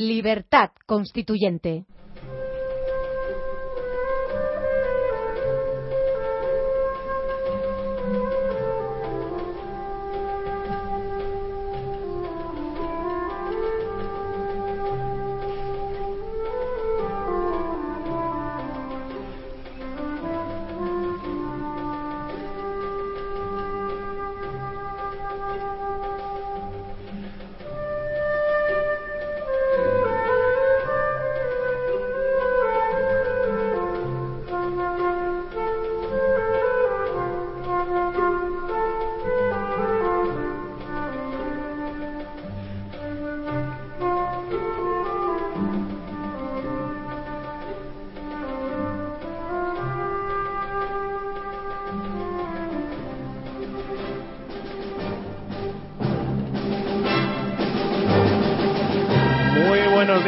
Libertad Constituyente.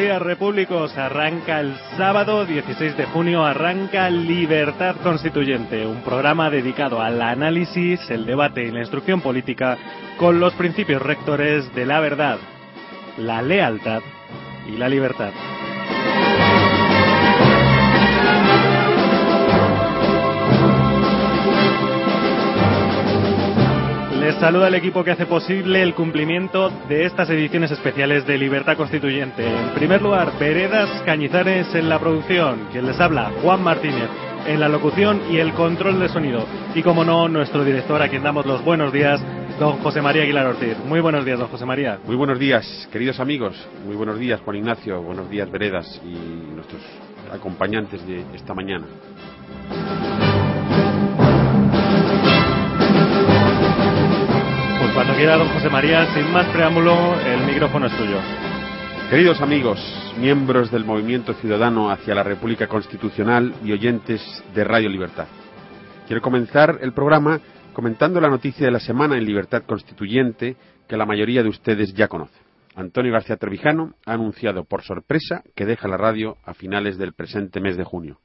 Días, repúblicos. Arranca el sábado 16 de junio, arranca Libertad Constituyente, un programa dedicado al análisis, el debate y la instrucción política con los principios rectores de la verdad, la lealtad y la libertad. Saluda el equipo que hace posible el cumplimiento de estas ediciones especiales de Libertad Constituyente. En primer lugar, Veredas Cañizares en la producción. Quien les habla, Juan Martínez, en la locución y el control de sonido. Y como no, nuestro director, a quien damos los buenos días, don José María Aguilar Ortiz. Muy buenos días, don José María. Muy buenos días, queridos amigos. Muy buenos días, Juan Ignacio. Buenos días, Veredas y nuestros acompañantes de esta mañana. Cuando quiera, don José María, sin más preámbulo, el micrófono es tuyo. Queridos amigos, miembros del Movimiento Ciudadano hacia la República Constitucional y oyentes de Radio Libertad. Quiero comenzar el programa comentando la noticia de la semana en Libertad Constituyente que la mayoría de ustedes ya conocen. Antonio García Trevijano ha anunciado por sorpresa que deja la radio a finales del presente mes de junio.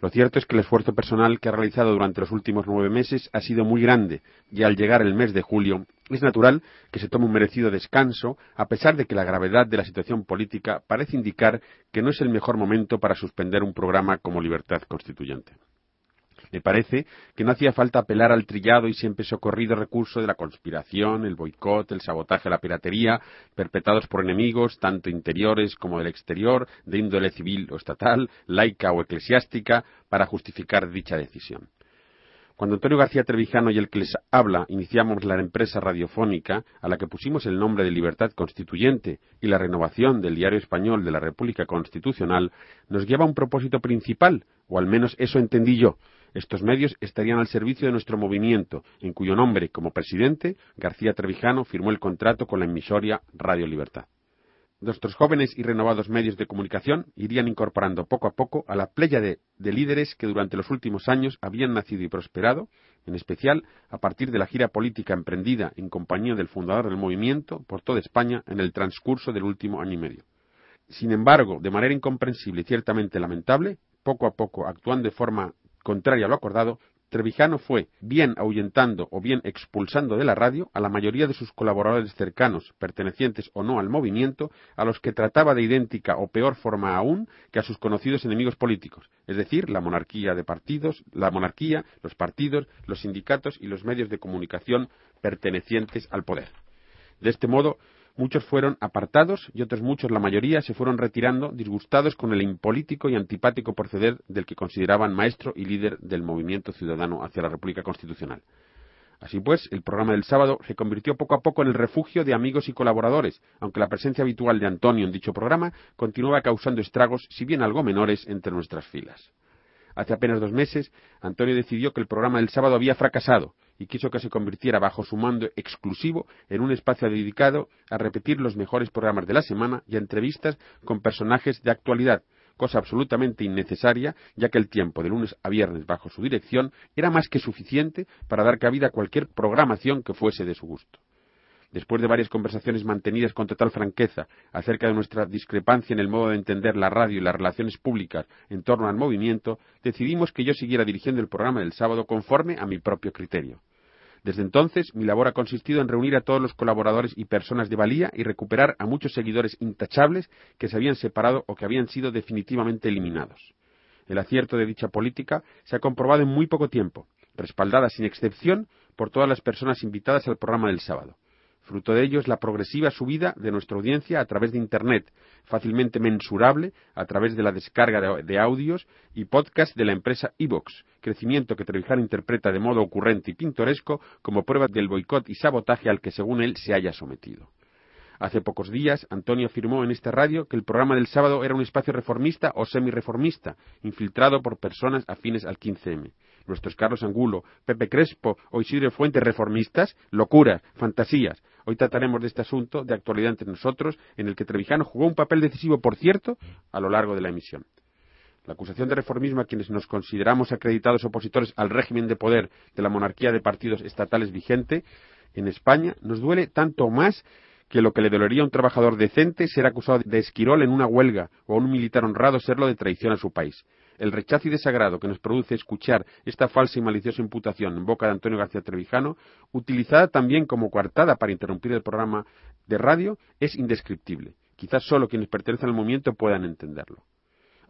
Lo cierto es que el esfuerzo personal que ha realizado durante los últimos nueve meses ha sido muy grande y al llegar el mes de julio es natural que se tome un merecido descanso a pesar de que la gravedad de la situación política parece indicar que no es el mejor momento para suspender un programa como Libertad Constituyente. Me parece que no hacía falta apelar al trillado y siempre socorrido recurso de la conspiración, el boicot, el sabotaje la piratería, perpetrados por enemigos, tanto interiores como del exterior, de índole civil o estatal, laica o eclesiástica, para justificar dicha decisión. Cuando Antonio García Trevijano y el que les habla iniciamos la empresa radiofónica a la que pusimos el nombre de Libertad Constituyente y la renovación del Diario Español de la República Constitucional, nos guiaba un propósito principal, o al menos eso entendí yo, estos medios estarían al servicio de nuestro movimiento, en cuyo nombre, como presidente, García Trevijano firmó el contrato con la emisoria Radio Libertad. Nuestros jóvenes y renovados medios de comunicación irían incorporando poco a poco a la playa de, de, líderes que durante los últimos años habían nacido y prosperado, en especial a partir de la gira política emprendida en compañía del fundador del movimiento por toda España en el transcurso del último año y medio. Sin embargo, de manera incomprensible y ciertamente lamentable, poco a poco, actuando de forma contraria a lo acordado, Trevijano fue bien ahuyentando o bien expulsando de la radio a la mayoría de sus colaboradores cercanos, pertenecientes o no al movimiento, a los que trataba de idéntica o peor forma aún que a sus conocidos enemigos políticos, es decir, la monarquía de partidos, la monarquía, los partidos, los sindicatos y los medios de comunicación pertenecientes al poder. De este modo, Muchos fueron apartados y otros muchos, la mayoría, se fueron retirando disgustados con el impolítico y antipático proceder del que consideraban maestro y líder del movimiento ciudadano hacia la República Constitucional. Así pues, el programa del sábado se convirtió poco a poco en el refugio de amigos y colaboradores, aunque la presencia habitual de Antonio en dicho programa continuaba causando estragos, si bien algo menores, entre nuestras filas. Hace apenas dos meses, Antonio decidió que el programa del sábado había fracasado y quiso que se convirtiera bajo su mando exclusivo en un espacio dedicado a repetir los mejores programas de la semana y a entrevistas con personajes de actualidad, cosa absolutamente innecesaria, ya que el tiempo de lunes a viernes bajo su dirección era más que suficiente para dar cabida a cualquier programación que fuese de su gusto. Después de varias conversaciones mantenidas con total franqueza acerca de nuestra discrepancia en el modo de entender la radio y las relaciones públicas en torno al movimiento, decidimos que yo siguiera dirigiendo el programa del sábado conforme a mi propio criterio. Desde entonces, mi labor ha consistido en reunir a todos los colaboradores y personas de valía y recuperar a muchos seguidores intachables que se habían separado o que habían sido definitivamente eliminados. El acierto de dicha política se ha comprobado en muy poco tiempo, respaldada sin excepción por todas las personas invitadas al programa del sábado. Fruto de ello es la progresiva subida de nuestra audiencia a través de Internet, fácilmente mensurable a través de la descarga de, audios y podcast de la empresa Evox, crecimiento que Trevijano interpreta de modo ocurrente y pintoresco como prueba del boicot y sabotaje al que según él se haya sometido. Hace pocos días, Antonio afirmó en esta radio que el programa del sábado era un espacio reformista o semi-reformista, infiltrado por personas afines al 15M. Nuestros Carlos Angulo, Pepe Crespo o Isidro Fuentes reformistas, locuras, fantasías, Hoy trataremos de este asunto de actualidad entre nosotros, en el que Trevijano jugó un papel decisivo, por cierto, a lo largo de la emisión. La acusación de reformismo a quienes nos consideramos acreditados opositores al régimen de poder de la monarquía de partidos estatales vigente en España nos duele tanto más que lo que le dolería a un trabajador decente ser acusado de esquirol en una huelga o a un militar honrado serlo de traición a su país el rechazo y desagrado que nos produce escuchar esta falsa y maliciosa imputación en boca de Antonio García Trevijano, utilizada también como coartada para interrumpir el programa de radio, es indescriptible. Quizás solo quienes pertenecen al movimiento puedan entenderlo.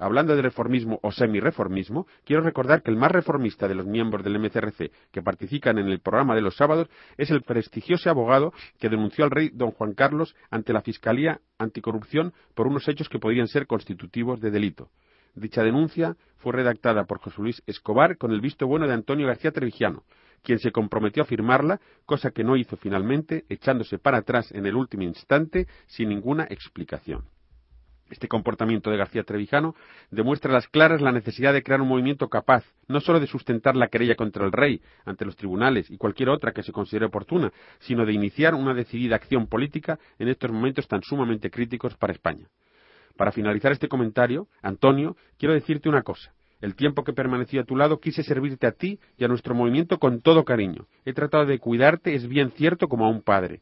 Hablando de reformismo o semi-reformismo, quiero recordar que el más reformista de los miembros del MCRC que participan en el programa de los sábados es el prestigioso abogado que denunció al rey don Juan Carlos ante la Fiscalía Anticorrupción por unos hechos que podrían ser constitutivos de delito. Dicha denuncia fue redactada por José Luis Escobar con el visto bueno de Antonio García Trevijano, quien se comprometió a firmarla, cosa que no hizo finalmente, echándose para atrás en el último instante sin ninguna explicación. Este comportamiento de García Trevijano demuestra a las claras la necesidad de crear un movimiento capaz no solo de sustentar la querella contra el rey ante los tribunales y cualquier otra que se considere oportuna, sino de iniciar una decidida acción política en estos momentos tan sumamente críticos para España. Para finalizar este comentario, Antonio, quiero decirte una cosa. El tiempo que permanecí a tu lado quise servirte a ti y a nuestro movimiento con todo cariño. He tratado de cuidarte, es bien cierto, como a un padre.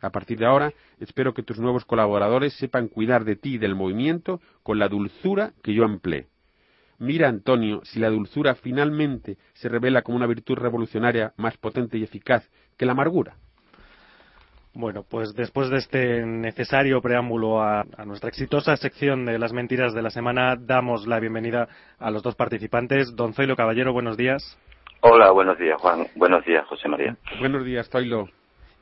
A partir de ahora, espero que tus nuevos colaboradores sepan cuidar de ti y del movimiento con la dulzura que yo empleé. Mira, Antonio, si la dulzura finalmente se revela como una virtud revolucionaria más potente y eficaz que la amargura. Bueno, pues después de este necesario preámbulo a, nuestra exitosa sección de las mentiras de la semana, damos la bienvenida a los dos participantes. Don Zoilo Caballero, buenos días. Hola, buenos días, Juan. Buenos días, José María. Buenos días, Zoilo.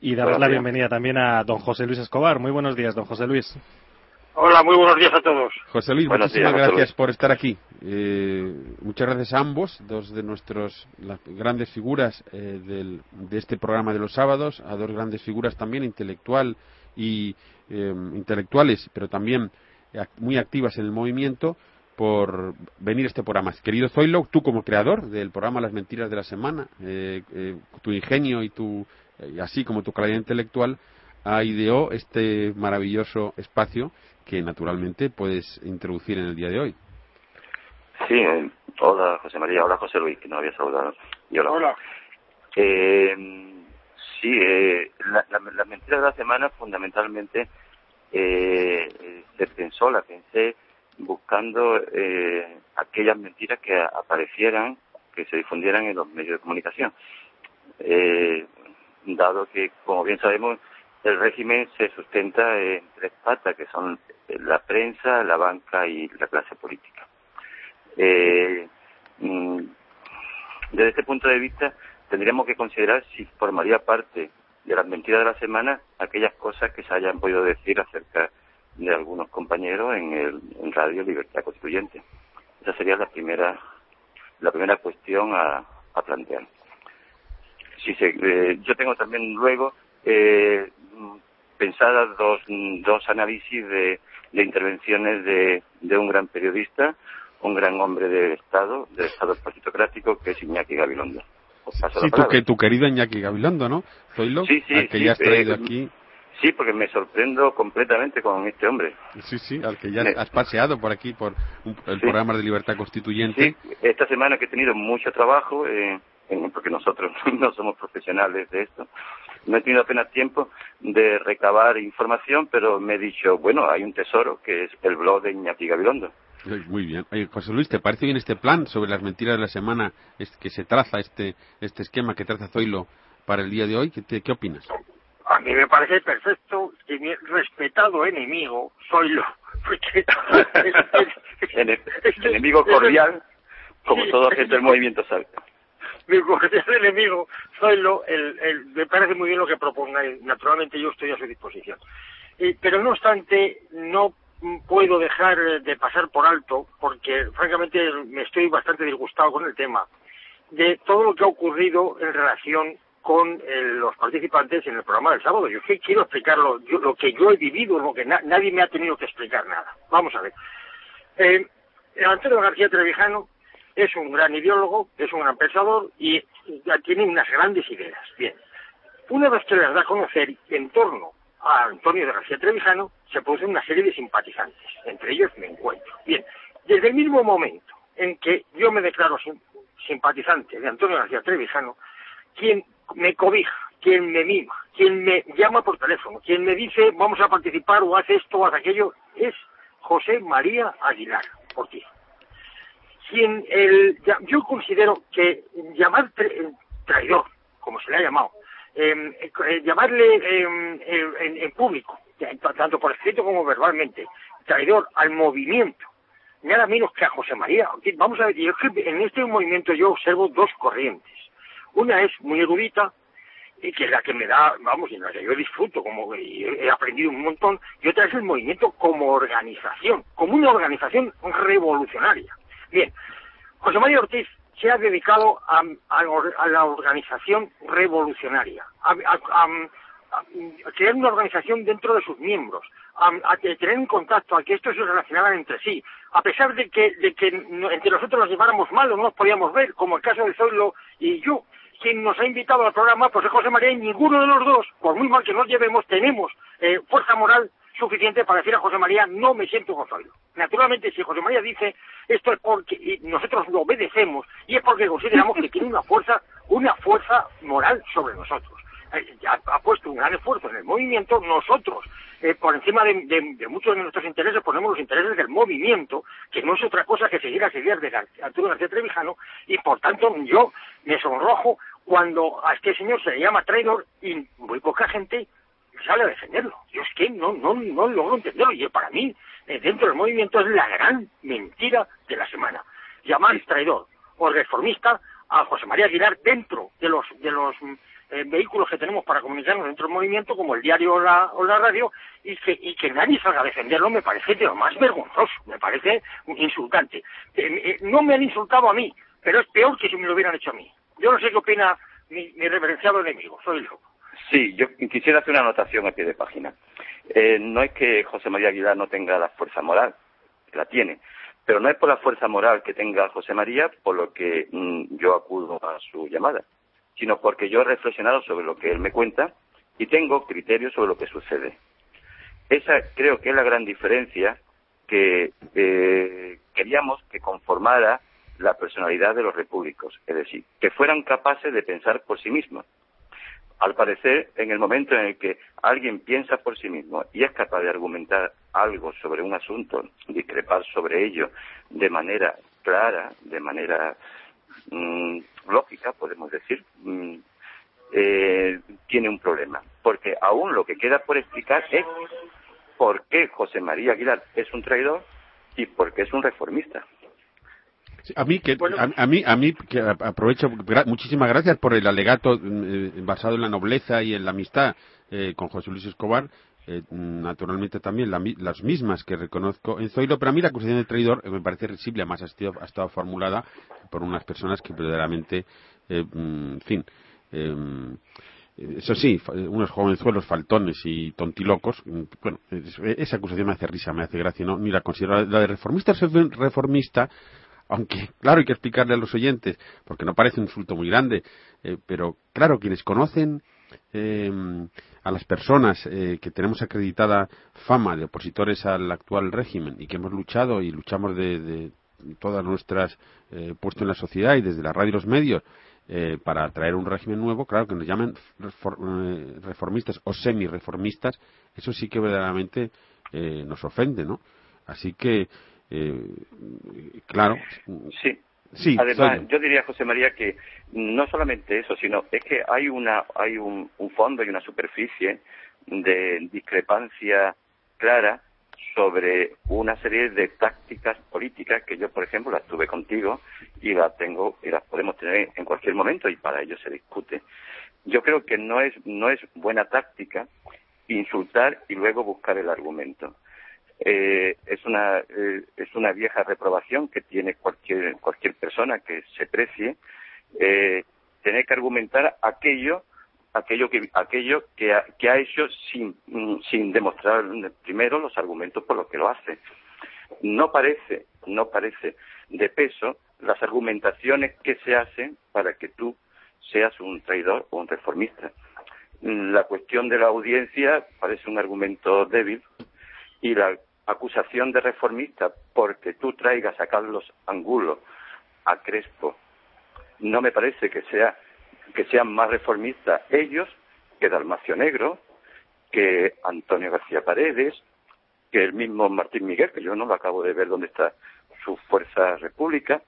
Y damos la bienvenida también a don José Luis Escobar. Muy buenos días, don José Luis. Hola, muy buenos días a todos. José Luis, muchísimas gracias por estar aquí. Eh, muchas gracias a ambos, dos de nuestros las grandes figuras eh, del, de este programa de los sábados, a dos grandes figuras también intelectual y eh, intelectuales, pero también muy activas en el movimiento por venir a este programa. Querido Zoilo, tú como creador del programa Las Mentiras de la Semana, tu ingenio y tu, así como tu calidad intelectual, ha ideó este maravilloso espacio que naturalmente puedes introducir en el día de hoy. Sí, eh, hola José María, hola José Luis, que no había saludado. Y hola. hola. Eh, sí, eh, la, la, mentira de la semana fundamentalmente eh, se pensó, la pensé buscando eh, aquellas mentiras que aparecieran, que se difundieran en los medios de comunicación. Eh, dado que, como bien sabemos, el régimen se sustenta en tres patas, que son la prensa, la banca y la clase política. Eh, mm, desde este punto de vista, tendríamos que considerar si formaría parte de las mentiras de la semana aquellas cosas que se hayan podido decir acerca de algunos compañeros en el Radio Libertad Constituyente. Esa sería la primera la primera cuestión a, a plantear. Si se, eh, yo tengo también luego eh, pensadas dos, dos análisis de, intervenciones de un gran periodista, un gran hombre del Estado, del Estado partitocrático, que es Iñaki Gabilondo. os paso Sí, la palabra. que, tu querido Iñaki Gabilondo, ¿no? Zoilo, Sí, sí, al que sí, ya has traído eh, aquí. Sí, porque me sorprendo completamente con este hombre. Sí, sí, al que ya Me- has paseado por aquí, por un- el Sí. programa de Libertad Constituyente. Sí, esta semana que he tenido mucho trabajo, eh, en- porque nosotros no somos profesionales de esto, no he tenido apenas tiempo de recabar información, pero me he dicho, bueno, hay un tesoro que es el blog de Iñaki Gabilondo. Ay, Muy bien. Oye, José Luis, ¿te parece bien este plan sobre las mentiras de la semana es- que se traza, este, este esquema que traza Zoilo para el día de hoy? ¿Qué, te- qué opinas? A mí me parece perfecto que mi respetado enemigo soy lo. Porque Ene- enemigo cordial, como todo agente del movimiento sabe. mi cordial enemigo soy lo. El, el- me parece muy bien lo que propongáis. Naturalmente yo estoy a su disposición. Eh, pero no obstante, no puedo dejar eh, de pasar por alto, porque francamente me estoy bastante disgustado con el tema, de todo lo que ha ocurrido en relación con eh, los participantes en el programa del sábado. Yo que quiero explicarlo, yo- lo que yo he vivido, lo que na- nadie me ha tenido que explicar nada. Vamos a ver. Eh, Antonio García Trevijano es un gran ideólogo, es un gran pensador y tiene unas grandes ideas. Bien. Una vez que las da a conocer en torno a Antonio García Trevijano, se produce una serie de simpatizantes. Entre ellos me encuentro. Bien. Desde el mismo momento en que yo me declaro sim- simpatizante de Antonio García Trevijano, quien me cobija, quien me mima, quien me llama por teléfono, quien me dice vamos a participar o haz esto o haz aquello, es José María Aguilar Ortiz. Quien el, yo considero que llamar tra- traidor, como se le ha llamado, eh, eh, llamarle eh, eh, en, público, tanto por escrito como verbalmente, traidor al movimiento, nada menos que a José María. Vamos a ver, en este movimiento yo observo dos corrientes. Una es muy erudita, y que es la que me da, vamos, y en la que yo disfruto, como he aprendido un montón, y otra es el movimiento como organización, como una organización revolucionaria. Bien, José María Ortiz se ha dedicado a, a la organización revolucionaria, a, crear una organización dentro de sus miembros, a, a tener un contacto, a que estos se relacionaran entre sí, a pesar de que, de que entre nosotros nos lleváramos mal o no nos podíamos ver, como el caso de Zoilo y yo. Quien nos ha invitado al programa, pues es José María, y ninguno de los dos, por muy mal que nos llevemos, tenemos eh, fuerza moral suficiente para decir a José María, no me siento con Zoilo. Naturalmente, si José María dice esto es porque nosotros lo obedecemos y es porque consideramos que tiene una fuerza, una fuerza moral sobre nosotros. Eh, Ha, ha puesto un gran esfuerzo en el movimiento, nosotros, eh, por encima de, de- de muchos de nuestros intereses, ponemos los intereses del movimiento, que no es otra cosa que seguir las ideas de Arturo García Trevijano, y por tanto yo me sonrojo cuando a este señor se le llama traidor y muy poca gente sale a defenderlo. Yo es que no, no, no logro entenderlo. Y para mí, eh, dentro del movimiento, es la gran mentira de la semana. Llamar traidor o reformista a José María Aguilar dentro de los, de los eh, vehículos que tenemos para comunicarnos dentro del movimiento, como el diario o la, o la radio, y que, y que nadie salga a defenderlo me parece de lo más vergonzoso, me parece insultante. Eh, eh, no me han insultado a mí, pero es peor que si me lo hubieran hecho a mí. Yo no sé qué opina mi, reverenciado enemigo, soy yo. Sí, yo quisiera hacer una anotación a pie de página. Eh, no es que José María Aguilar no tenga la fuerza moral, que la tiene, pero no es por la fuerza moral que tenga José María por lo que mm, yo acudo a su llamada, sino porque yo he reflexionado sobre lo que él me cuenta y tengo criterios sobre lo que sucede. Esa creo que es la gran diferencia que eh, queríamos que conformara la personalidad de los repúblicos, es decir, que fueran capaces de pensar por sí mismos. Al parecer, en el momento en el que alguien piensa por sí mismo y es capaz de argumentar algo sobre un asunto, discrepar sobre ello de manera clara, de manera mm, lógica, podemos decir, mm, eh, tiene un problema. Porque aún lo que queda por explicar es por qué José María Aguilar es un traidor y por qué es un reformista. Sí, A mí, que, a, a mí, a mí que aprovecho, gra- muchísimas gracias por el alegato eh, basado en la nobleza y en la amistad eh, con José Luis Escobar. Eh, naturalmente también la las mismas que reconozco en Zoilo, pero a mí la acusación de traidor eh, me parece risible, además ha estado, ha estado formulada por unas personas que verdaderamente, eh, mm, en fin, eh, eso sí, unos jovenzuelos faltones y tontilocos, mm, bueno, es- esa acusación me hace risa, me hace gracia, no, ni la considero. La de reformista, reformista, aunque claro hay que explicarle a los oyentes, porque no parece un insulto muy grande, pero claro, quienes conocen eh, a las personas eh, que tenemos acreditada fama de opositores al actual régimen y que hemos luchado y luchamos de, de todas nuestras eh, puestos en la sociedad y desde la radio y los medios eh, para traer un régimen nuevo, claro que nos llamen eh, reformistas o semi-reformistas, eso sí que verdaderamente eh, nos ofende, ¿no? Así que, eh, claro. Sí. Sí, Además, Zoilo. yo diría, José María, que no solamente eso, sino es que hay una hay un, un fondo y una superficie de discrepancia clara sobre una serie de tácticas políticas que yo, por ejemplo, las tuve contigo y las tengo y las podemos tener en cualquier momento y para ello se discute. Yo creo que no es no es buena táctica insultar y luego buscar el argumento. Eh, es una eh, es una vieja reprobación que tiene cualquier cualquier persona que se precie eh, tener que argumentar aquello aquello que aquello que ha, que ha hecho sin mm, sin demostrar primero los argumentos por los que lo hace. No parece no parece de peso las argumentaciones que se hacen para que tú seas un traidor o un reformista. La cuestión de la audiencia parece un argumento débil y la acusación de reformista porque tú traigas a Carlos Angulo, a Crespo, no me parece que sea que sean más reformistas ellos que Dalmacio Negro, que Antonio García Paredes, que el mismo Martín Miguel, que yo no lo acabo de ver dónde está su fuerza república,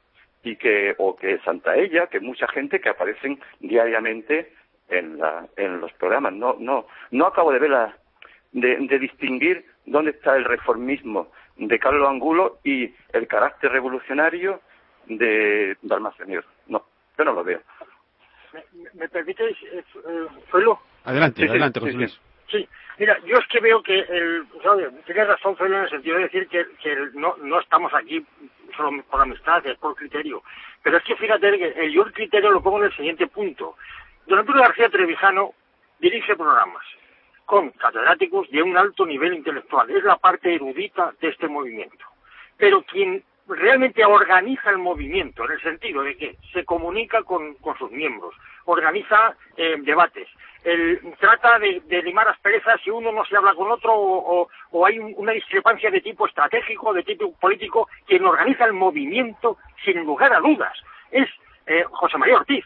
y que o que Santaella, que mucha gente que aparecen diariamente en la en los programas. No no no acabo de ver la de, de distinguir dónde está el reformismo de Carlos Angulo y el carácter revolucionario de Dalmacio Negro. No, yo no lo veo. ¿Me, me permites, eh, eh, Zoilo? Adelante, Sí, adelante, sí, José sí. Luis. Sí, mira, yo es que veo que el, ¿sabe? tienes razón, Zoilo, en el sentido de decir que, que el- no, no estamos aquí solo por amistad, es por criterio. Pero es que fíjate que el, yo el criterio lo pongo en el siguiente punto. Don Antonio García Trevijano dirige programas con catedráticos de un alto nivel intelectual. Es la parte erudita de este movimiento. Pero quien realmente organiza el movimiento, en el sentido de que se comunica con, sus miembros, organiza eh, debates, el- trata de, de limar asperezas si uno no se habla con otro o, hay un- una discrepancia de tipo estratégico, de tipo político, quien organiza el movimiento sin lugar a dudas es eh, José María Ortiz.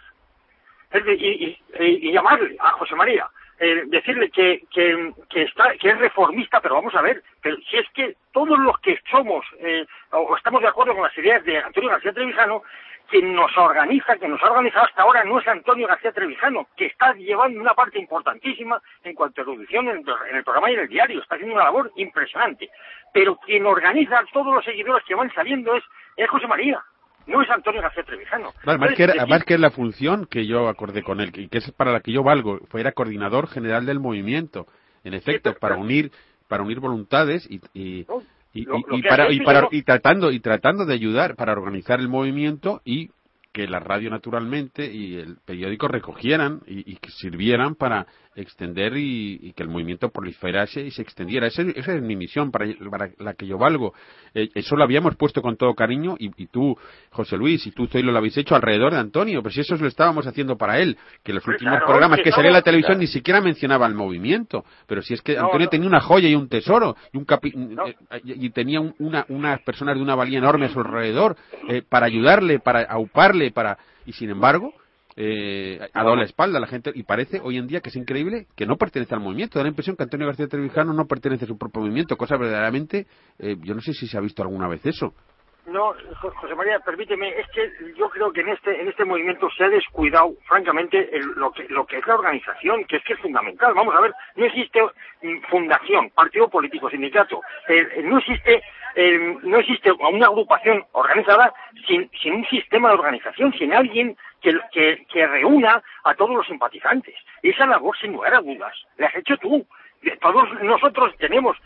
Es de- y- y llamarle a José María, eh, decirle que, que, que está, que es reformista, pero vamos a ver, pero si es que todos los que somos eh, o estamos de acuerdo con las ideas de Antonio García Trevijano, quien nos organiza, que nos ha organizado hasta ahora no es Antonio García Trevijano, que está llevando una parte importantísima en cuanto a erudición en, en el programa y en el diario, está haciendo una labor impresionante. Pero quien organiza a todos los seguidores que van saliendo es, es José María, no es Antonio García Trevijano. Además que, era- decir- además que es la función que yo acordé con él, y que es para la que yo valgo, fue era coordinador general del movimiento, en efecto, para unir para unir voluntades y, y, No, y, lo- y- lo y que para, y, para- y tratando y tratando de ayudar para organizar el movimiento y que la radio naturalmente y el periódico recogieran y, y que sirvieran para extender y, y que el movimiento proliferase y se extendiera. Esa, esa es mi misión para, para la que yo valgo. Eh, eso lo habíamos puesto con todo cariño y, y tú, José Luis, y tú, Zoilo, lo habéis hecho alrededor de Antonio, pero si eso lo estábamos haciendo para él, que los Pues últimos claro, programas que salía en la televisión claro. ni siquiera mencionaba el movimiento, pero si es que No, Antonio no. tenía una joya y un tesoro y un capi- No. eh, y tenía un- una, unas personas de una valía enorme a su alrededor eh, para ayudarle, para auparle, para y sin embargo eh, ha dado la espalda a la gente y parece hoy en día que es increíble que no pertenece al movimiento. Da la impresión que Antonio García Trevijano no pertenece a su propio movimiento, cosa verdaderamente, eh, yo no sé si se ha visto alguna vez eso. No, Jo- José María, permíteme, es que yo creo que en este en este movimiento se ha descuidado, francamente, lo que lo que es la organización, que es que es fundamental. Vamos a ver, no existe mm, fundación, partido político, sindicato, eh, no existe no existe una agrupación organizada sin, sin un sistema de organización, sin alguien que, que, que reúna a todos los simpatizantes. Esa labor, sin lugar a dudas, la has hecho tú. Todos nosotros tenemos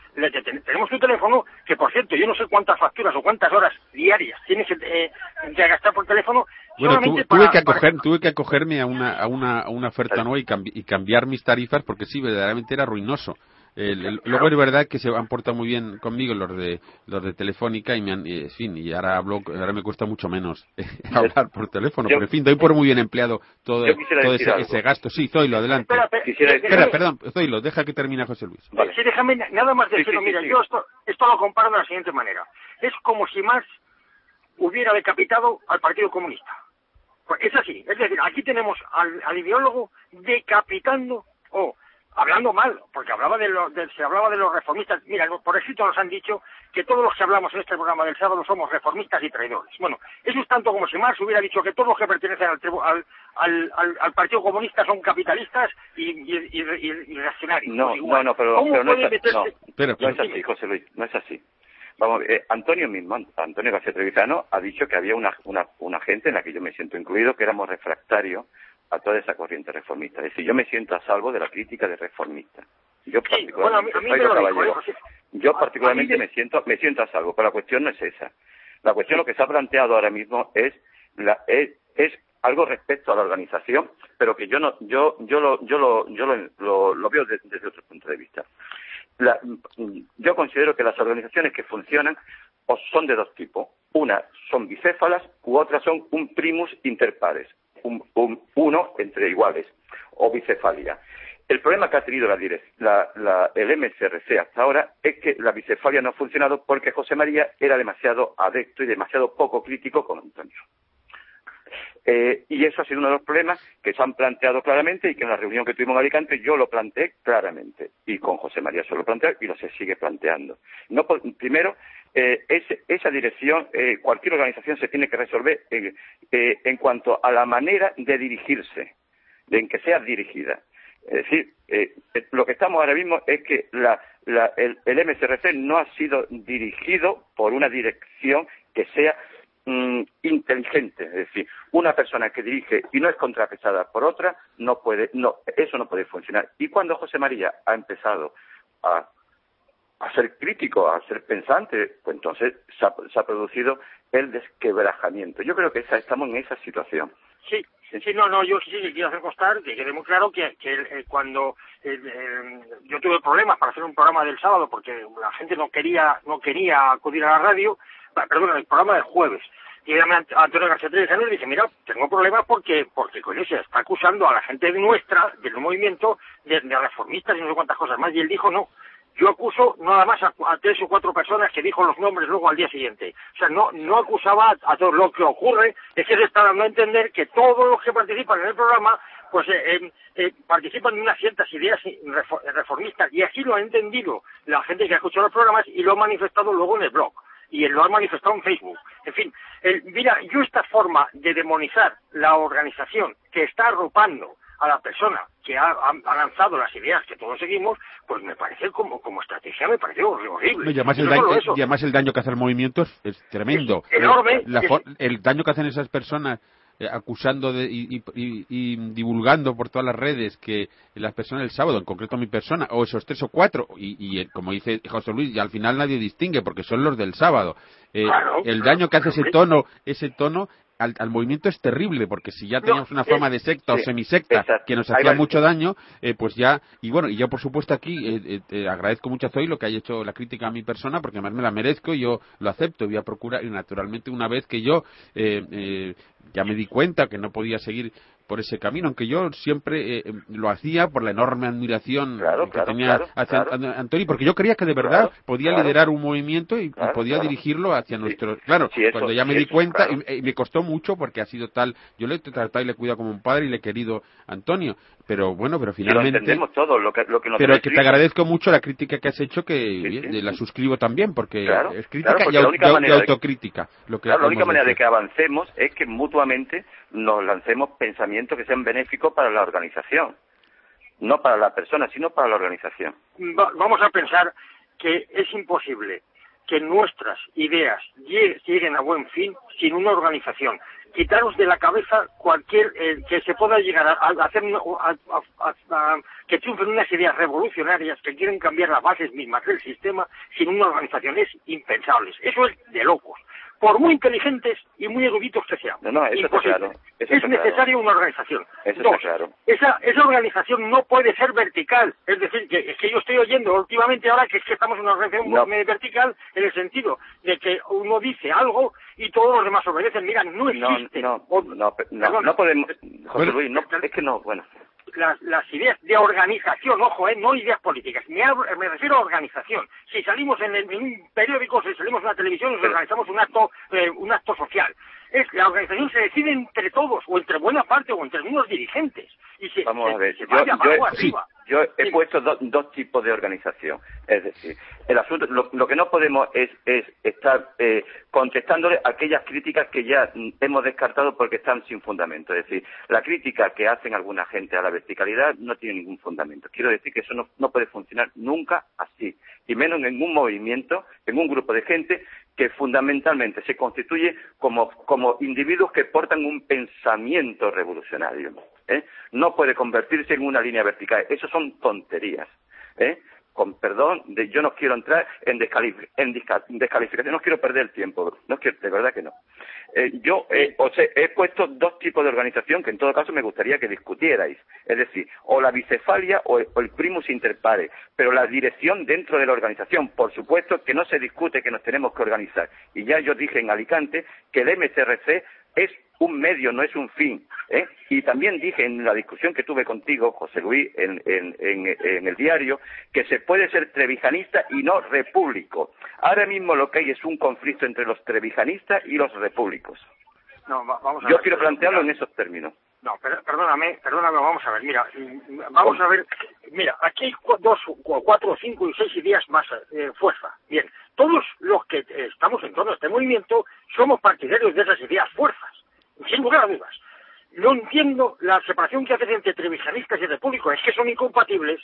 tenemos tu teléfono, que por cierto, yo no sé cuántas facturas o cuántas horas diarias tienes que, eh, que gastar por teléfono. Bueno, tu- tuve, para- que para- acoger, tuve que acogerme a una, a una, a una oferta nueva y, cambi- y cambiar mis tarifas porque sí, verdaderamente era ruinoso. El- es verdad que se han portado muy bien conmigo los de los de Telefónica y me han, en fin, y ahora hablo, ahora me cuesta mucho menos hablar por teléfono, Yo- pero en fin, doy por muy bien empleado todo, ese, gasto. Sí, Zoilo, adelante. Espera, decir- Espera, perdón, Zoilo, deja que termine José Luis. Vale. Sí, déjame na- nada más decirlo. sí, sí, Mira, sí. yo esto, esto lo comparo de la siguiente manera. Es como si Marx hubiera decapitado al Partido Comunista. Pues es así. Es decir, aquí tenemos al, al ideólogo decapitando o hablando mal, porque hablaba de, los de- se hablaba de los reformistas. Mira, por escrito nos han dicho que todos los que hablamos en este programa del sábado somos reformistas y traidores. Bueno, eso es tanto como si Marx hubiera dicho que todos los que pertenecen al, tribu- al, al, al- al Partido Comunista son capitalistas y, y, y- y- y reaccionarios. No, Pues no, no, pero, ¿Cómo pero no, es, así, meterse- no, Pero- no es así, José Luis, no es así. Vamos, eh, Antonio mismo, Antonio García Trevisano, ha dicho que había una, una, una gente en la que yo me siento incluido, que éramos refractarios a toda esa corriente reformista. Es decir, yo me siento a salvo de la crítica de reformista. Yo Sí, bueno, a mí, particularmente, a mí me dijo. ¿eh? Yo particularmente me siento me siento a salvo, pero la cuestión no es esa. La cuestión lo que se ha planteado ahora mismo es la, es, es algo respecto a la organización, pero que yo no yo yo lo yo lo yo lo, lo- lo veo de- desde otro punto de vista. La- yo considero que las organizaciones que funcionan o son de dos tipos. Una son bicéfalas u otras son un primus inter pares, un, un- uno entre iguales, o bicefalia. El problema que ha tenido la, la- la- el MSRC hasta ahora es que la bicefalia no ha funcionado porque José María era demasiado adecto y demasiado poco crítico con Antonio. Eh, y eso ha sido uno de los problemas que se han planteado claramente y que en la reunión que tuvimos en Alicante yo lo planteé claramente. Y con José María se lo planteé y lo se sigue planteando. No, primero, eh, ese- esa dirección, eh, cualquier organización se tiene que resolver eh, eh, en cuanto a la manera de dirigirse, de en que sea dirigida. Es decir, eh, eh, lo que estamos ahora mismo es que la- la- el, el MSRC no ha sido dirigido por una dirección que sea mm, inteligente, es decir, una persona que dirige y no es contrapesada por otra, no puede, no, eso no puede funcionar. Y cuando José María ha empezado a, a ser crítico, a ser pensante, pues entonces se ha, se ha producido el desquebrajamiento. Yo creo que esa, estamos en esa situación. Sí, sí, sí, no, no, yo sí que quiero hacer constar que quede muy claro que, que eh, cuando eh, eh, yo tuve problemas para hacer un programa del sábado porque la gente no quería no quería acudir a la radio, va, perdón, el programa del jueves. Y a Antonio García y le dije, mira, tengo problemas porque, porque coño, se está acusando a la gente nuestra, del movimiento, de, de reformistas y no sé cuántas cosas más. Y él dijo, no, yo acuso nada más a, tres o cuatro personas que dijo los nombres luego al día siguiente. O sea, no, no acusaba a, a todos. Lo que ocurre es que se está dando a entender que todos los que participan en el programa pues eh, eh, eh, participan en unas ciertas ideas refo- reformistas y así lo ha entendido la gente que ha escuchado los programas y lo ha manifestado luego en el blog y lo ha manifestado en Facebook. En fin, el- mira, yo esta forma de demonizar la organización que está arropando a la persona que ha, lanzado las ideas que todos seguimos, pues me parece como, como estrategia, me parece horrible. Y además, el daño, solo eso, y además el daño que hace el movimiento es, es tremendo. Es enorme. La el daño que hacen esas personas acusando de, y, y- y- divulgando por todas las redes que las personas el sábado, en concreto mi persona, o esos tres o cuatro, y, y, eh, como dice José Luis, y al final nadie distingue porque son los del sábado. Eh, Claro, el daño que hace ese tono, ese tono al, al movimiento es terrible, porque si ya No, teníamos una forma de secta o semisecta exacto. que nos hacía mucho daño, eh, pues ya, y bueno, y yo por supuesto aquí eh, eh, agradezco mucho a Zoe lo que haya hecho la crítica a mi persona, porque además me la merezco y yo lo acepto, voy a procurar, y naturalmente una vez que yo eh, eh, ya me di cuenta que no podía seguir por ese camino, aunque yo siempre eh, lo hacía por la enorme admiración Claro, que claro, tenía claro, hacia Antonio, porque yo creía que de verdad podía liderar un movimiento y, podía dirigirlo hacia Sí. nuestro... Claro, Sí, eso- cuando ya me sí, di eso, cuenta, y, y me costó mucho porque ha sido tal, yo le he tratado y le he cuidado como un padre y le he querido a Antonio, pero bueno, pero Y lo finalmente... entendemos todos, lo que, lo que nos Pero que te agradezco mucho la crítica que has hecho, que Sí, sí. eh, la suscribo también, porque Claro, es crítica claro, porque y, au- la única y au- y manera de- autocrítica. Lo que Claro, la única manera de que avancemos es que mutuamente nos lancemos pensamientos que sean benéficos para la organización. No para la persona, sino para la organización. va- vamos a pensar que es imposible que nuestras ideas lle- lleguen a buen fin sin una organización. Quitaros de la cabeza cualquier eh, que se pueda llegar a, hacer que triunfen unas ideas revolucionarias que quieren cambiar las bases mismas del sistema sin una organización es impensable. Eso es de locos. Por muy inteligentes y muy eruditos que seamos. No, no, eso está Imposible. claro, eso es claro. necesaria una organización. Eso está Dos, claro. esa, esa organización no puede ser vertical. Es decir, que es que yo estoy oyendo últimamente ahora que es que estamos en una organización No. muy vertical en el sentido de que uno dice algo y todos los demás obedecen. Mira, no existe. no, podemos, José Luis, no, es que no, bueno, las, las ideas de organización, ojo, eh, no ideas políticas, me, hablo- me refiero a organización. Si salimos en, el- en un periódico, si salimos en una televisión, organizamos un acto, eh, un acto social. Es la organización se decide entre todos, o entre buena parte, o entre algunos dirigentes. Y se, Vamos se- a ver, se yo, arriba. yo he Sí. puesto do- dos tipos de organización. Es decir, el asunto, lo, lo que no podemos es, es estar eh, contestándole aquellas críticas que ya hemos descartado porque están sin fundamento. Es decir, la crítica que hacen alguna gente a la verticalidad no tiene ningún fundamento. Quiero decir que eso no, no puede funcionar nunca así, y menos en un movimiento, en un grupo de gente que fundamentalmente se constituye como, como individuos que portan un pensamiento revolucionario. ¿eh? No puede convertirse en una línea vertical. Eso son tonterías. ¿eh? Con perdón, de- yo no quiero entrar en, descalificación, no quiero perder el tiempo, no quiero, de verdad que no. Eh, yo eh, os he, he puesto dos tipos de organización que en todo caso me gustaría que discutierais. Es decir, o la bicefalia o el, o el primus inter pares, pero la dirección dentro de la organización, por supuesto que no se discute que nos tenemos que organizar. Y ya yo dije en Alicante que el MCRC es un medio, no es un fin. ¿eh? Y también dije en la discusión que tuve contigo, José Luis, en, en- en- en el diario, que se puede ser trevijanista y no repúblico. Ahora mismo lo que hay es un conflicto entre los trevijanistas y los repúblicos. No, va- vamos a Yo ver. quiero plantearlo en esos términos. No, per- perdóname, perdóname, vamos a ver, mira, mm, vamos a ver, mira, aquí hay dos, cu- cuatro, cinco y seis ideas más eh, fuerza. Bien, todos los que eh, estamos en torno a este movimiento somos partidarios de esas ideas fuerzas, sin lugar a dudas. No entiendo la separación que hacen entre trevijanistas y repúblicos, es que son incompatibles.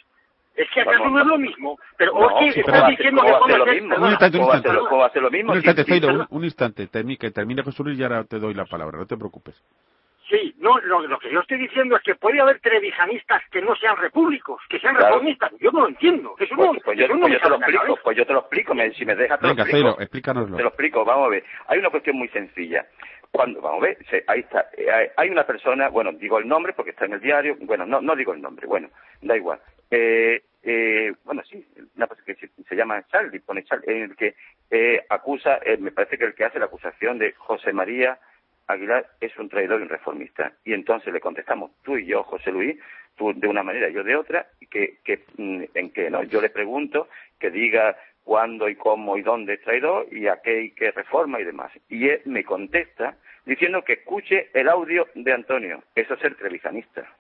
Es que acaso no es lo mismo, pero No, o sí, que ¿cómo estás diciendo que puede lo ser- mismo? Un instante, un ¿Cómo va a instante. lo- cómo va a ser lo mismo? Un instante, sí, un, un instante. Termi- que termine Luis y ahora te doy la palabra, no te preocupes. Sí, no, lo, lo que yo estoy diciendo es que puede haber trevijanistas que no sean repúblicos, que sean Claro. reformistas. Yo no lo entiendo. Eso no, Pues, pues yo, eso no pues yo te lo explico, pues yo te lo explico, me- si me dejas te lo Venga, explico. Explícanoslo. Te lo explico, vamos a ver. Hay una cuestión muy sencilla. Cuando, vamos a ver, se- ahí está. Eh, hay- Hay una persona, bueno, digo el nombre porque está en el diario, bueno, no, no digo el nombre, bueno, da igual. Eh, eh, bueno, sí, una persona que se, se llama Charlie, pone Charlie, en el que eh, acusa, eh, me parece que el que hace la acusación de José María Aguilar es un traidor y un reformista. Y entonces le contestamos, tú y yo, José Luis, tú de una manera yo de otra, que, que, mm, en que no, yo le pregunto que diga cuándo y cómo y dónde es traidor y a qué y qué reforma y demás. Y él me contesta diciendo que escuche el audio de Antonio. Eso es ser trevisanista.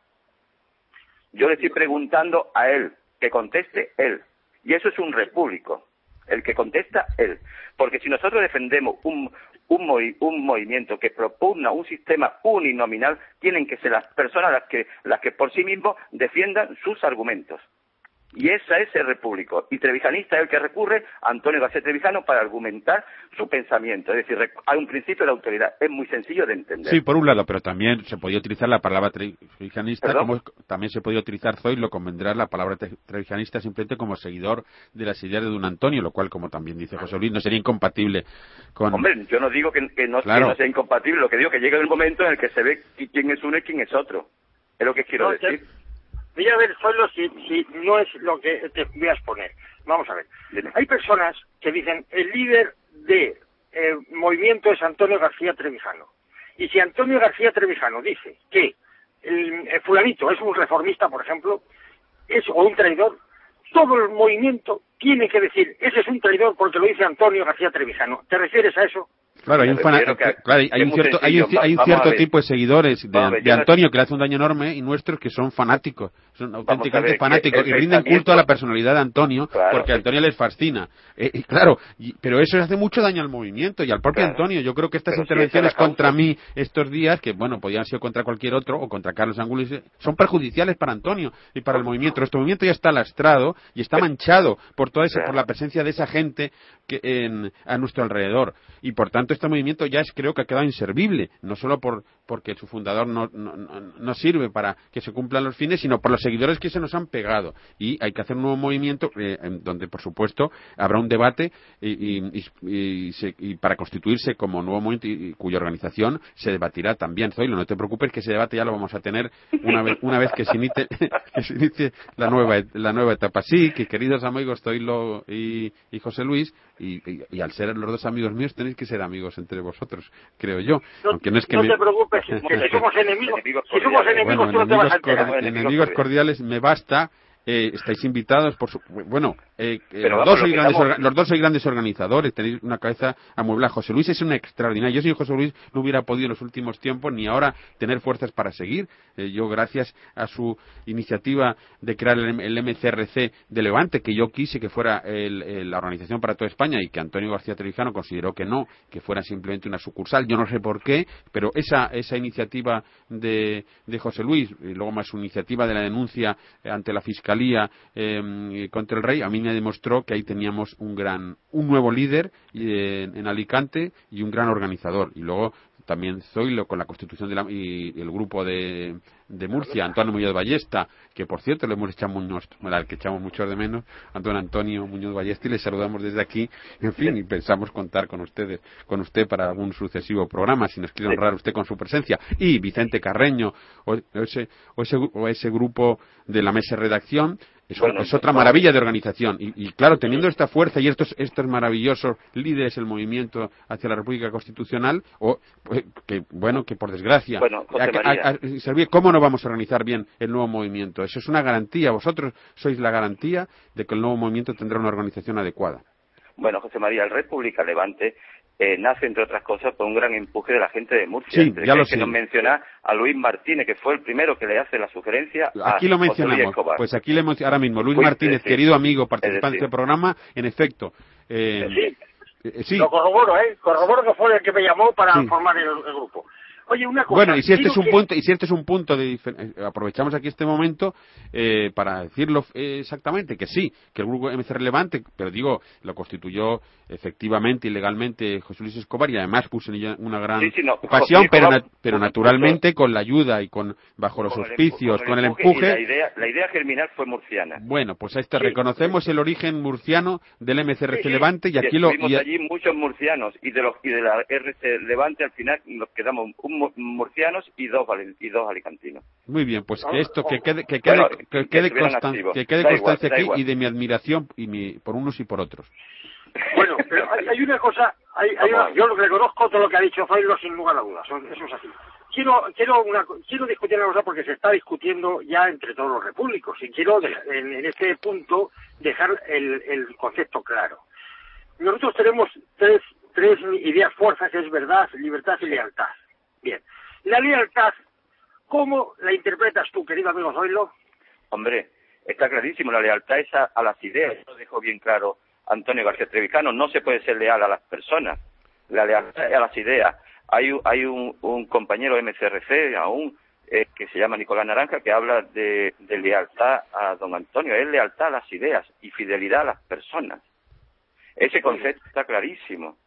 Yo le estoy preguntando a él, que conteste él. Y eso es un repúblico, el que contesta él. Porque si nosotros defendemos un, un, un movimiento que propugna un sistema uninominal, tienen que ser las personas las que, las que por sí mismos defiendan sus argumentos. Y esa es el repúblico. Y Trevisanista es el que recurre a Antonio García Trevijano para argumentar su pensamiento. Es decir, hay un principio de autoridad. Es muy sencillo de entender. Sí, por un lado, pero también se podía utilizar la palabra trevijanista, ¿Perdón? como es- también se podía utilizar Zoilo, convendrá la palabra tre- trevijanista simplemente como seguidor de las ideas de un Antonio, lo cual, como también dice José Luis, no sería incompatible con... Hombre, yo no digo que, que no, que Claro. no sea incompatible, lo que digo que llega el momento en el que se ve qui- quién es uno y quién es otro. Es lo que quiero No, decir. Voy a ver solo si, si no es lo que te voy a exponer. Vamos a ver. Hay personas que dicen el líder de eh, movimiento es Antonio García Trevijano. Y si Antonio García Trevijano dice que el, el fulanito es un reformista, por ejemplo, es o un traidor, todo el movimiento tiene que decir ese es un traidor porque lo dice Antonio García Trevijano. ¿Te refieres a eso? Claro, hay un, que- claro, hay un cierto, hay un, hay un cierto tipo de seguidores de, ver, de no- Antonio que le hace un daño enorme y nuestros que son fanáticos, son auténticamente fanáticos y rinden pensamiento- culto a la personalidad de Antonio Claro, porque a sí. Antonio les fascina. Eh, y claro, y- pero eso hace mucho daño al movimiento y al propio Claro. Antonio. Yo creo que estas Pero intervenciones es contra mí estos días, que bueno, podían ser contra cualquier otro o contra Carlos Angulis, son perjudiciales para Antonio y para el movimiento. Nuestro movimiento ya está lastrado y está manchado por toda esa, por la presencia de esa gente que en- a nuestro alrededor. Y por tanto este movimiento ya es, creo que ha quedado inservible, no solo por, porque su fundador no, no, no, sirve para que se cumplan los fines, sino por los seguidores que se nos han pegado. Y hay que hacer un nuevo movimiento eh, en donde, por supuesto, habrá un debate y, y- y- se- y para constituirse como nuevo movimiento y, cuya organización se debatirá también. Zoilo, no te preocupes que ese debate ya lo vamos a tener una vez, una vez que, se inicie, que se inicie la nueva, la nueva etapa. Sí, que queridos amigos Zoilo y, y José Luis, y, al ser los dos amigos míos tenéis que ser amigos entre vosotros, creo yo. No, Aunque no es que no me- te preocupes, que si somos enemigos, Enemigos si somos cordiales. enemigos bueno, tú no te vas a enemigos, enterar. Cordiales me basta. eh, estáis invitados por su, bueno eh, eh, Pero los, vamos, dos sois grandes estamos- los dos sois grandes organizadores tenéis una cabeza amueblada. José Luis es un extraordinario. Yo sin José Luis no hubiera podido en los últimos tiempos ni ahora tener fuerzas para seguir. Eh, yo gracias a su iniciativa de crear el, el MCRC de Levante que yo quise que fuera el- el- la organización para toda España y que Antonio García Trevijano consideró que no que fuera simplemente una sucursal. Yo no sé por qué pero esa esa iniciativa de, de José Luis y luego más su iniciativa de la denuncia ante la fiscalía eh, contra el rey a mí me demostró que ahí teníamos un gran un nuevo líder eh, en, en Alicante y un gran organizador. Y luego también Zoilo con la constitución de la, y, y el grupo de, de Murcia, Antonio Muñoz Ballesta, que por cierto le hemos echado muchos, al que echamos muchos de menos, Antonio Antonio Muñoz Ballesta, y le saludamos desde aquí, en fin, y pensamos contar con ustedes, con usted para algún sucesivo programa, si nos quiere honrar usted con su presencia, y Vicente Carreño, o, ese, o, ese, o ese grupo de la mesa de redacción, es, Bueno, es otra maravilla de organización. Y, y, claro, teniendo esta fuerza y estos, estos maravillosos líderes del movimiento hacia la República Constitucional, o pues, que bueno, que por desgracia, Bueno, José a- a- María. a- servir- ¿cómo no vamos a organizar bien el nuevo movimiento? Eso es una garantía. Vosotros sois la garantía de que el nuevo movimiento tendrá una organización adecuada. Bueno, José María, el República Levante eh, nace, entre otras cosas, por un gran empuje de la gente de Murcia. Sí, ya que lo hay que sé. nos menciona a Luis Martínez, que fue el primero que le hace la sugerencia Aquí lo a Luis mencionamos. Pues aquí le ahora mismo, Luis Martínez, querido amigo, participante del programa, en efecto. eh, Sí, eh, sí. lo corroboro, ¿eh? Corroboro que fue el que me llamó para Sí. formar el, el grupo. Oye, una cosa. Bueno, y si este es un que- punto, y si este es un punto de difer- eh, aprovechamos aquí este momento eh, para decirlo eh, exactamente que sí, que el grupo MC Relevante, pero digo, lo constituyó efectivamente y legalmente José Luis Escobar y además puso en ella una gran Sí, sí, no, pasión, José pero, na- naturalmente con la ayuda y con bajo los Con auspicios, con el empuje. La idea, la idea germinal fue murciana. Bueno, pues a este Sí. reconocemos el origen murciano del MCRC Sí, sí. Levante y aquí lo y- allí muchos murcianos y de los y de la RC Levante al final nos quedamos un murcianos y dos valen- y dos alicantinos. Muy bien, pues que esto, que ojo. quede, que quede, Bueno, que que quede, estuvieran constan- activos. que quede Da igual, constancia aquí igual. y de mi admiración y mi, por unos y por otros. Bueno, pero hay, hay una cosa, hay, hay una- yo reconozco todo lo que ha dicho Zoilo sin lugar a dudas, son- eso es así. Quiero, quiero, una, quiero discutir una cosa porque se está discutiendo ya entre todos los repúblicos y quiero de- en, en este punto dejar el, el concepto claro. Nosotros tenemos tres, tres ideas fuerzas, es verdad, libertad y lealtad. Bien, la lealtad, ¿cómo la interpretas tú, querido amigo Zoilo? Hombre, está clarísimo, la lealtad es a, las ideas, lo dejó bien claro Antonio García Trevijano, no se puede ser leal a las personas, la lealtad es a las ideas. Hay, un- hay un, un compañero MCRC aún eh, que se llama Nicolás Naranja que habla de, de lealtad a don Antonio, es lealtad a las ideas y fidelidad a las personas. Ese concepto está clarísimo.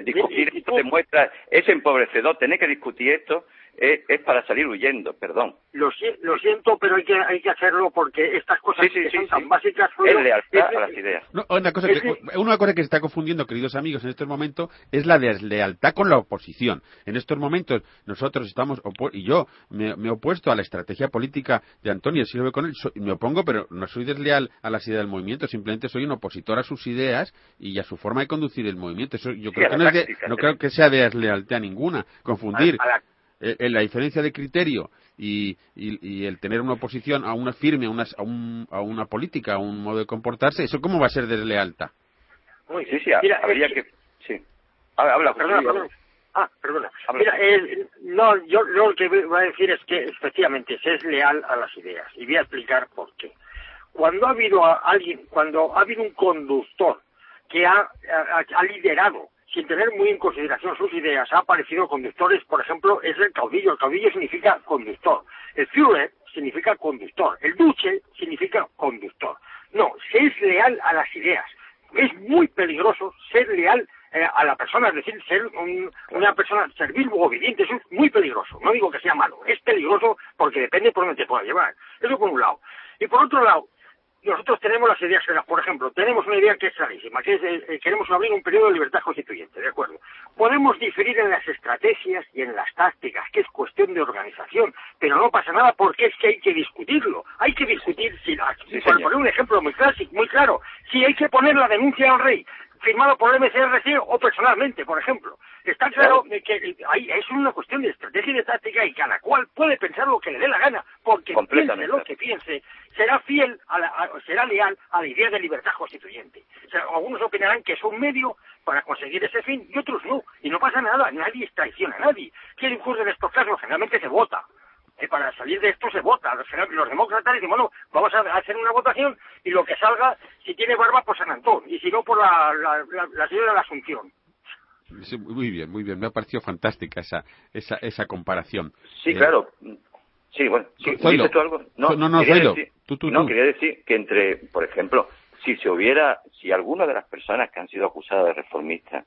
Discutir esto demuestra, es empobrecedor, tener que discutir esto es, es para salir huyendo, perdón. Lo, si- lo siento, pero hay que, hay que hacerlo porque estas cosas Sí, sí, que sí, son sí. tan básicas... Es Zoilo, lealtad es- a las ideas. No, una, cosa que, una cosa que se está confundiendo, queridos amigos, en estos momentos es la deslealtad con la oposición. En estos momentos nosotros estamos, y yo me, me he opuesto a la estrategia política de Antonio Silva con él, soy- me opongo, pero no soy desleal a las ideas del movimiento, simplemente soy un opositor a sus ideas y a su forma de conducir el movimiento. Eso yo Sí, creo que no, es de- táctica, no creo que sea deslealtad ninguna. Confundir a la- eh, eh, la diferencia de criterio y, y- y el tener una oposición a una firme, a una, a, un- a una política, a un modo de comportarse, ¿eso cómo va a ser deslealtad? Muy Sí, sí, Mira, habría que... Sí. Habla, habla, Perdona, Luis, perdona. Ah, perdona. Habla. Mira, eh, no, yo, yo lo que voy a decir es que efectivamente se es leal a las ideas y voy a explicar por qué. Cuando ha habido a alguien, cuando ha habido un conductor que ha, ha, ha liderado sin tener muy en consideración sus ideas, ha aparecido conductores, por ejemplo, es el caudillo. El caudillo significa conductor. El Führer significa conductor. El Duce significa conductor. No, se es leal a las ideas. Es muy peligroso ser leal eh, a la persona, es decir, ser un- una persona servil o obediente, eso es muy peligroso. No digo que sea malo, es peligroso porque depende por dónde te pueda llevar. Eso por un lado. Y por otro lado, nosotros tenemos las ideas claras. Por ejemplo, tenemos una idea que es clarísima, que es eh, queremos abrir un periodo de libertad constituyente, ¿de acuerdo? Podemos diferir en las estrategias y en las tácticas, que es cuestión de organización, pero no pasa nada porque es que hay que discutirlo. Hay que discutir, si, Sí, por poner un ejemplo muy clásico, muy claro, si hay que poner la denuncia al rey, firmado por el MCRC o personalmente, por ejemplo. Está claro que hay, es una cuestión de estrategia y de táctica y cada cual puede pensar lo que le dé la gana, porque piense lo que piense, será fiel, a la, a- será leal a la idea de libertad constituyente. O sea, algunos opinarán que es un medio para conseguir ese fin y otros no. Y no pasa nada, nadie traiciona a nadie. ¿Quién ocurre en estos casos? Generalmente se vota. Eh, para salir de esto se vota. Los, los demócratas dicen, bueno, vamos a hacer una votación y lo que salga, si tiene barba, por San Antón. Y si no, por la, la, la, la señora de la Asunción. Sí, muy bien, muy bien. Me ha parecido fantástica esa, esa, esa comparación. Sí, Eh, claro. Sí, bueno. Sí. ¿dices tú algo? No, no, quería Zoilo. decir- Tú, tú, no, tú. quería decir que entre, por ejemplo, si se hubiera, si alguna de las personas que han sido acusadas de reformistas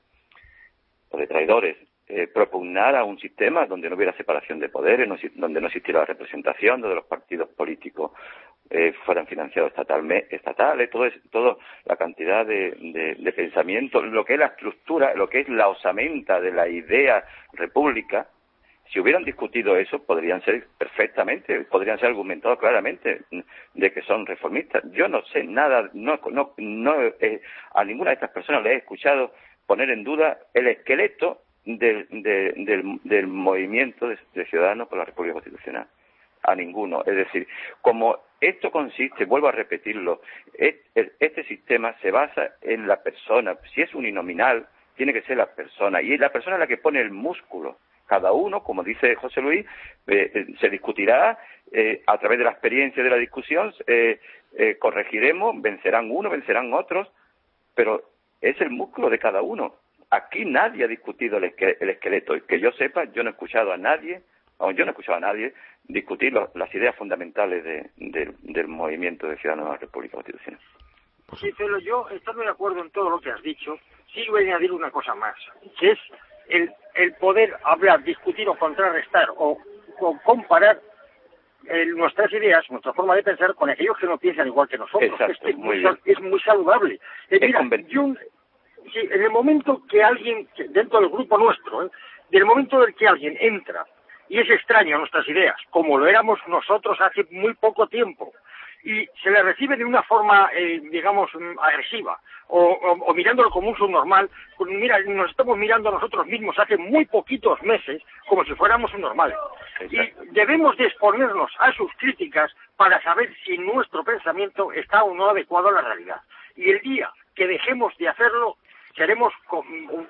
o de traidores eh, propugnara un sistema donde no hubiera separación de poderes, no donde no existiera la representación, donde los partidos políticos eh, fueran financiados estatalme- estatales, todo, es- todo la cantidad de, de- pensamiento, lo que es la estructura, lo que es la osamenta de la idea república, si hubieran discutido eso, podrían ser perfectamente, podrían ser argumentados claramente de que son reformistas. Yo no sé nada, no eh, a ninguna de estas personas le he escuchado poner en duda el esqueleto del, de- del, movimiento de, ciudadanos por la República Constitucional. A ninguno. Es decir, como esto consiste, vuelvo a repetirlo, es- es- este sistema se basa en la persona. Si es uninominal, tiene que ser la persona. Y es la persona la que pone el músculo. Cada uno, como dice José Luis, eh, eh, se discutirá eh, a través de la experiencia de la discusión, eh, eh, corregiremos, vencerán uno, vencerán otros, pero es el músculo de cada uno. Aquí nadie ha discutido el, esque- el esqueleto. Y Que yo sepa, yo no he escuchado a nadie, o yo no he escuchado a nadie discutir lo- las ideas fundamentales de- del- del movimiento de Ciudadanos de la República Constitucional. Sí, pero yo, estando de acuerdo en todo lo que has dicho, sí voy a añadir una cosa más, que es el, el poder hablar, discutir o contrarrestar o, o comparar eh, nuestras ideas, nuestra forma de pensar con aquellos que no piensan igual que nosotros. Exacto, es, muy es muy saludable. Eh, mira, yo, sí, en el momento que alguien, dentro del grupo nuestro, ¿eh? del momento en el que alguien entra y es extraño a nuestras ideas, como lo éramos nosotros hace muy poco tiempo, y se le recibe de una forma, eh, digamos, mm, agresiva, o, o, o mirándolo como un subnormal, pues mira, nos estamos mirando a nosotros mismos hace muy poquitos meses como si fuéramos un normal. Y debemos de exponernos a sus críticas para saber si nuestro pensamiento está o no adecuado a la realidad. Y el día que dejemos de hacerlo, seremos con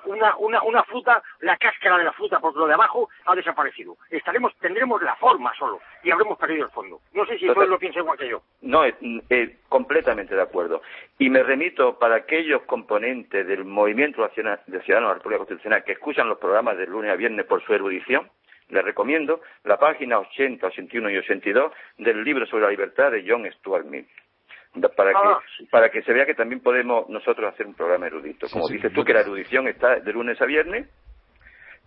una, una, una fruta, la cáscara de la fruta, porque lo de abajo ha desaparecido. Estaremos, tendremos la forma solo y habremos perdido el fondo. No sé si tú lo piensa igual que yo. No, eh, eh, completamente de acuerdo. Y me remito para aquellos componentes del movimiento de Ciudadanos de la República Constitucional que escuchan los programas de lunes a viernes por su erudición, les recomiendo la página 80, 81 y 82 del libro sobre la libertad de John Stuart Mill. Para que, Ah, para que se vea que también podemos nosotros hacer un programa erudito. Como sí, dices tú, bueno. que la erudición está de lunes a viernes,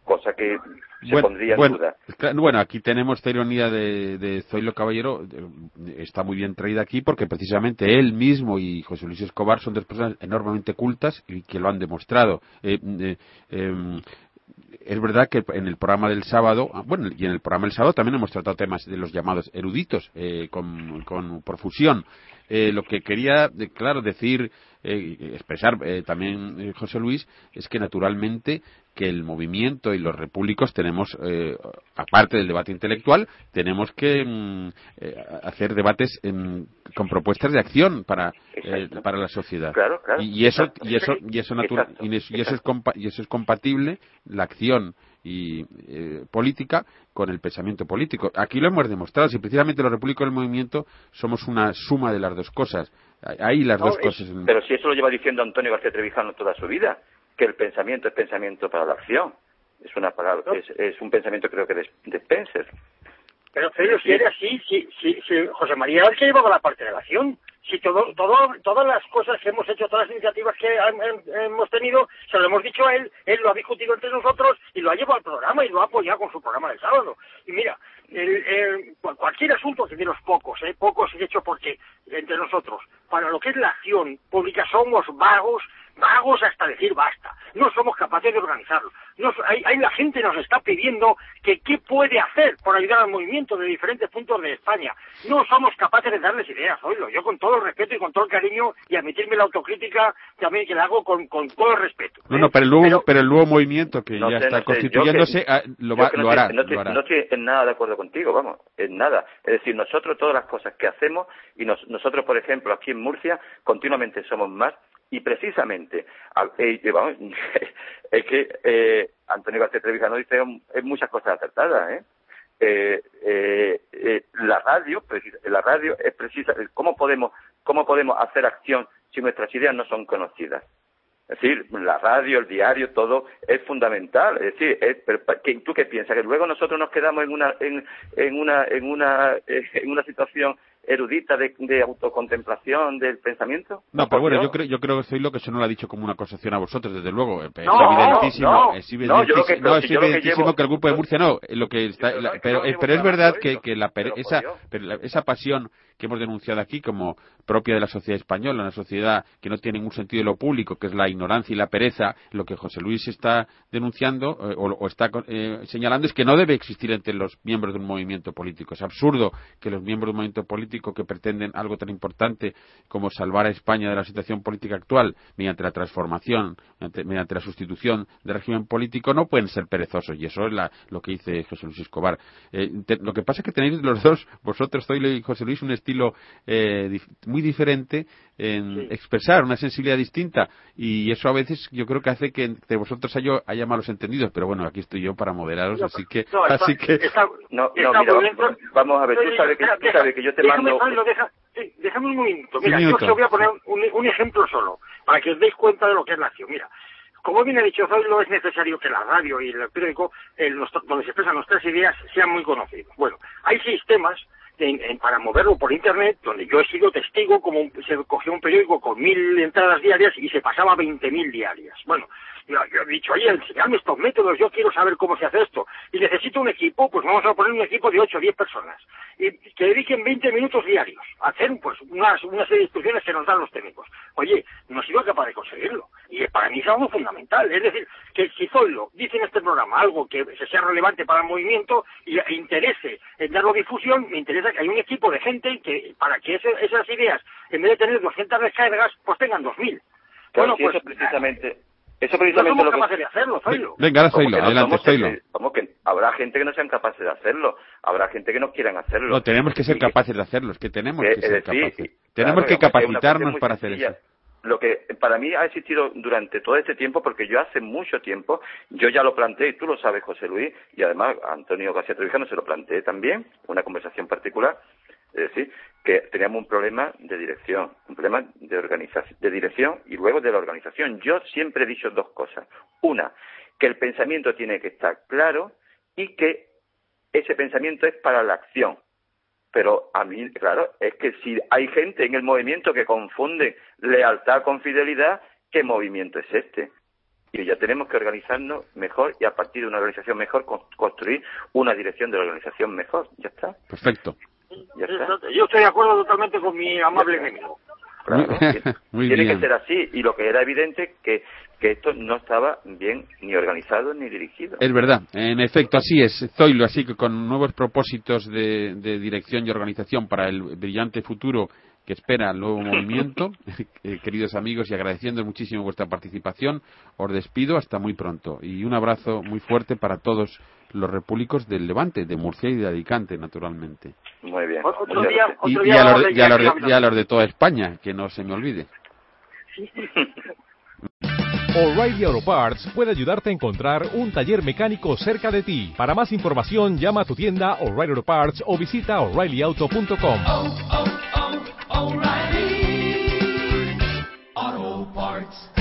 cosa que se Bueno, pondría en bueno, duda. claro, bueno, aquí tenemos esta ironía de, de Zoilo Caballero, eh, está muy bien traída aquí porque precisamente él mismo y José Luis Escobar son dos personas enormemente cultas y que lo han demostrado. Eh, eh, em, es verdad que en el programa del sábado, ah, bueno, y en el programa del sábado también hemos tratado temas de los llamados eruditos eh, con, con profusión. Eh, lo que quería, de- claro, decir, eh, expresar eh, también eh, José Luis, es que naturalmente que el movimiento y los repúblicos tenemos, eh, aparte del debate intelectual, tenemos que mm, eh, hacer debates em, con propuestas de acción para, eh, para la sociedad. Claro, claro. Y, y eso, y eso, y eso, y eso, y eso es compa- y eso es compatible la acción y eh, política con el pensamiento político. Aquí lo hemos demostrado. Si precisamente los repúblicos del movimiento somos una suma de las dos cosas. Hay las No, dos es- cosas. en- Pero si eso lo lleva diciendo Antonio García Trevijano toda su vida, que el pensamiento es pensamiento para la acción. Es una palabra, No. es, es un pensamiento creo que de, de Spencer. Pero, pero si era así, si, si, si José María es que llevaba la parte de la acción. Si todo, todo, todas las cosas que hemos hecho, todas las iniciativas que han- hemos tenido, se lo hemos dicho a él, él lo ha discutido entre nosotros y lo ha llevado al programa y lo ha apoyado con su programa del sábado. Y mira, el- el- cual- cualquier asunto que de los pocos, ¿eh? pocos he hecho porque entre nosotros, para lo que es la acción pública somos vagos, vagos hasta decir basta. No somos capaces de organizarlo. No, so- hay, hay la gente nos está pidiendo que qué puede hacer por ayudar al movimiento de diferentes puntos de España. No somos capaces de darles ideas, oílo. Yo con todo el respeto y con todo el cariño y admitirme la autocrítica también que la hago con, con todo el respeto. No, ¿eh? no, pero el nuevo, pero, el nuevo movimiento que No ya sé, está no sé, constituyéndose que- ah, lo, va- que no lo estoy- hará. No estoy, lo hará. no estoy en nada de acuerdo contigo, vamos, en nada. Es decir, nosotros todas las cosas que hacemos, y nos- nosotros, por ejemplo, aquí en Murcia, continuamente somos más, y precisamente, eh, es que eh, Antonio García Trevijano dice eh, muchas cosas acertadas, ¿eh? Eh, eh, la radio, la radio es precisa. ¿Cómo podemos, cómo podemos hacer acción si nuestras ideas no son conocidas? Es decir, la radio, el diario, todo es fundamental. Es decir, es- pero, pa- ¿qué- ¿tú qué piensas? ¿Que luego nosotros nos quedamos en una, en, en una, en una, en una situación erudita de, de autocontemplación del pensamiento? No, pero bueno, yo creo, yo creo que soy lo que eso no lo ha dicho como una acusación a vosotros, desde luego. Eh, Es No, evidentísimo, no, es no, yo lo que- evidentísimo, no, es lo que evidentísimo llevo- que el grupo de Murcia no, eh, lo que está, la- pero, pero es verdad que, que la esa, pero esa pasión que hemos denunciado aquí como propia de la sociedad española, una sociedad que no tiene ningún sentido de lo público, que es la ignorancia y la pereza, lo que José Luis está denunciando eh, o, está eh, señalando es que no debe existir entre los miembros de un movimiento político. Es absurdo que los miembros de un movimiento político que pretenden algo tan importante como salvar a España de la situación política actual mediante la transformación, mediante, la sustitución del régimen político, no pueden ser perezosos. Y eso es la- lo que dice José Luis Escobar. Eh, lo que pasa es que tenéis los dos, vosotros, Zoilo y José Luis, un eh, dif- muy diferente en expresar una sensibilidad distinta. Y eso a veces yo creo que hace que entre vosotros haya, haya malos entendidos. Pero bueno, aquí estoy yo para moderaros, así que. No, está- así que está- No, no, mira, vamos a ver, tú sabes que, tú sabes que yo te déjame, mando... Pablo, deja- sí, déjame un. Sí, Mira, yo voy a poner un, un ejemplo solo, para que os deis cuenta de lo que es la acción. Mira, como bien ha dicho Zoilo, es necesario que la radio y el periódico, el nuestro- donde se expresan nuestras ideas, sean muy conocidos. Bueno, hay sistemas en- en- para moverlo por Internet, donde yo he sido testigo, como un- se cogió un periódico con mil entradas diarias y se pasaba a 20.000 diarias. Bueno, yo, yo he dicho, oye, enseñadme estos métodos, yo quiero saber cómo se hace esto. Y necesito un equipo, pues vamos a poner un equipo de 8 o 10 personas. Y que dediquen 20 minutos diarios a hacer pues unas, una serie de instrucciones que nos dan los técnicos. Oye, no he sido capaz de conseguirlo. Y para mí es algo fundamental. Es decir, que si Zoilo dice en este programa algo que se sea relevante para el movimiento y e interese en darlo difusión, me interesa que haya un equipo de gente que para que ese- esas ideas, en vez de tener 200 descargas, pues tengan 2000. Claro, bueno, pues eso precisamente... Eso no precisamente somos lo que... de hacerlo, Zoilo. venga, ahora ¿Cómo Zoilo, no adelante? Zoilo. Que habrá gente que no sean capaces de hacerlo, habrá gente que no quieran hacerlo. No, tenemos que ser Y- capaces de hacerlo, es que tenemos Eh, que ser decir, capaces. claro, Tenemos que capacitarnos para hacer sencilla. eso. Lo que para mí ha existido durante todo este tiempo, porque yo hace mucho tiempo, yo ya lo planteé, y tú lo sabes, José Luis, y además a Antonio García Trevijano se lo planteé también, una conversación particular, es decir, que teníamos un problema de dirección, un problema de organización, de dirección y luego de la organización. Yo siempre he dicho dos cosas. Una, que el pensamiento tiene que estar claro y que ese pensamiento es para la acción. Pero a mí, claro, es que si hay gente en el movimiento que confunde lealtad con fidelidad, ¿qué movimiento es este? Y ya tenemos que organizarnos mejor y a partir de una organización mejor con- construir una dirección de la organización mejor. Ya está. Perfecto. Ya está. Yo estoy de acuerdo totalmente con mi amable enemigo. Claro, Muy- tiene bien. que ser así. Y lo que era evidente que que esto no estaba bien ni organizado ni dirigido. Es verdad, en efecto, así es. Zoilo, así que con nuevos propósitos de, de dirección y organización para el brillante futuro que espera el nuevo movimiento, eh, queridos amigos, y agradeciendo muchísimo vuestra participación, os despido hasta muy pronto. Y un abrazo muy fuerte para todos los repúblicos del Levante, de Murcia y de Alicante, naturalmente. Muy bien. Otro día-. Y, Otro y día a, los de, y a los de- y a los de toda España, que no se me olvide. O'Reilly Auto Parts puede ayudarte a encontrar un taller mecánico cerca de ti. Para más información, llama a tu tienda O'Reilly Auto Parts o visita oreillyauto.com. oh, oh, O'Reilly Auto Parts.